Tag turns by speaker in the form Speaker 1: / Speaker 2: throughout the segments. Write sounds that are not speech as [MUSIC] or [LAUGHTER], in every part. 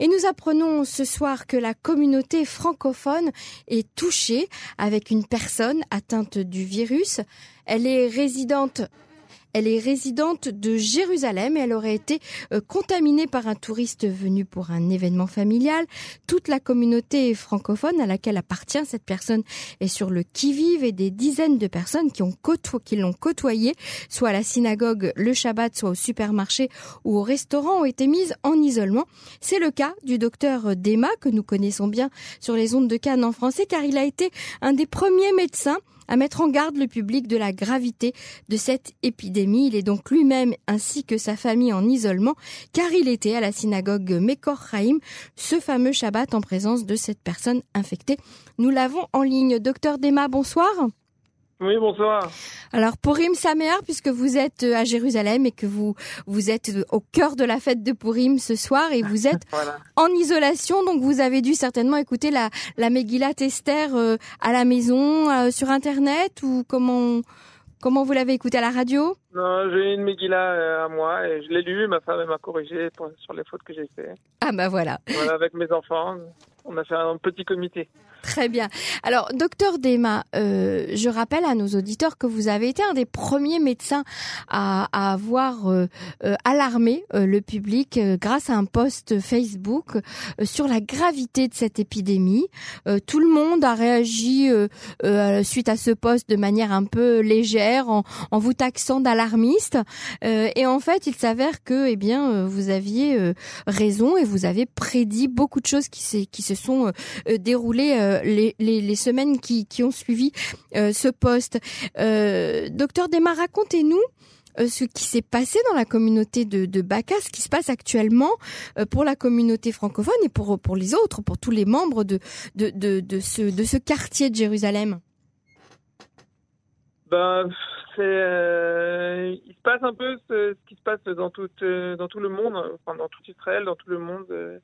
Speaker 1: Et nous apprenons ce soir que la communauté francophone est touchée avec une personne atteinte du virus. Elle est résidente elle est résidente de Jérusalem et elle aurait été euh, contaminée par un touriste venu pour un événement familial. Toute la communauté francophone à laquelle appartient cette personne est sur le qui-vive et des dizaines de personnes qui ont qui l'ont côtoyé, soit à la synagogue le Shabbat, soit au supermarché ou au restaurant, ont été mises en isolement. C'est le cas du docteur Dema que nous connaissons bien sur les ondes de Cannes en français car il a été un des premiers médecins à mettre en garde le public de la gravité de cette épidémie. Il est donc lui-même ainsi que sa famille en isolement car il était à la synagogue Mekor Chaim ce fameux Shabbat en présence de cette personne infectée. Nous l'avons en ligne. Docteur Dema, bonsoir.
Speaker 2: Oui, bonsoir.
Speaker 1: Alors, Purim Samer, puisque vous êtes euh, à Jérusalem et que vous, vous êtes euh, au cœur de la fête de Purim ce soir et vous [LAUGHS] êtes en isolation, donc vous avez dû certainement écouter la, la Megillat Esther euh, à la maison, sur Internet ou comment, comment vous l'avez écouté à la radio?
Speaker 2: Non, j'ai une Megillah à moi et je l'ai lu, ma femme m'a corrigé sur les fautes que j'ai faites.
Speaker 1: Ah bah voilà.
Speaker 2: Voilà, avec mes enfants, on a fait un petit comité.
Speaker 1: Très bien. Alors, docteur Dema, euh, je rappelle à nos auditeurs que vous avez été un des premiers médecins à, à avoir euh, euh alarmé euh, le public euh, grâce à un post Facebook sur la gravité de cette épidémie. tout le monde a réagi suite à ce post de manière un peu légère, en, en vous taxant d'alarmiste. Et en fait, il s'avère que, eh bien, vous aviez raison et vous avez prédit beaucoup de choses qui, qui se sont déroulées euh, les, les, semaines qui, qui, ont suivi euh, ce poste. Euh, docteur Desmar, racontez-nous ce qui s'est passé dans la communauté de, de Bacas, ce qui se passe actuellement pour la communauté francophone et pour, pour les autres, pour tous les membres de, de, de, de ce, de ce quartier de Jérusalem.
Speaker 2: Ben, c'est, il se passe un peu ce, qui se passe dans tout, dans tout le monde, enfin, dans tout Israël, dans tout le monde.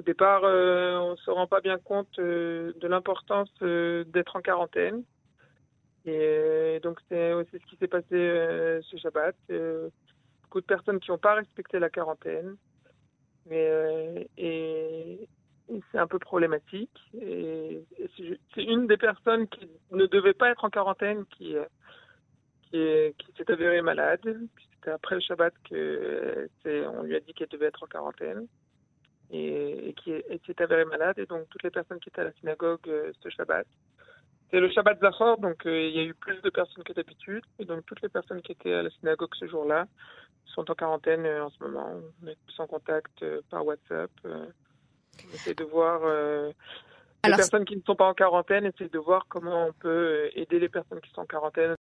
Speaker 2: Au départ, euh, on ne se rend pas bien compte euh, de l'importance euh, d'être en quarantaine. Et donc, c'est aussi ce qui s'est passé ce Shabbat. beaucoup de personnes qui n'ont pas respecté la quarantaine. Et, c'est un peu problématique. Et, c'est une des personnes qui ne devait pas être en quarantaine qui, qui, qui s'est avérée malade. C'était après le Shabbat qu'on lui a dit qu'elle devait être en quarantaine et, qui s'est avéré malade. Et donc, toutes les personnes qui étaient à la synagogue euh, ce Shabbat, c'est le Shabbat Zachor, donc euh, il y a eu plus de personnes que d'habitude. Et donc, toutes les personnes qui étaient à la synagogue ce jour-là sont en quarantaine euh, en ce moment. On est tous en contact par WhatsApp. on essaie de voir. les personnes qui ne sont pas en quarantaine, essayer de voir comment on peut aider les personnes qui sont en quarantaine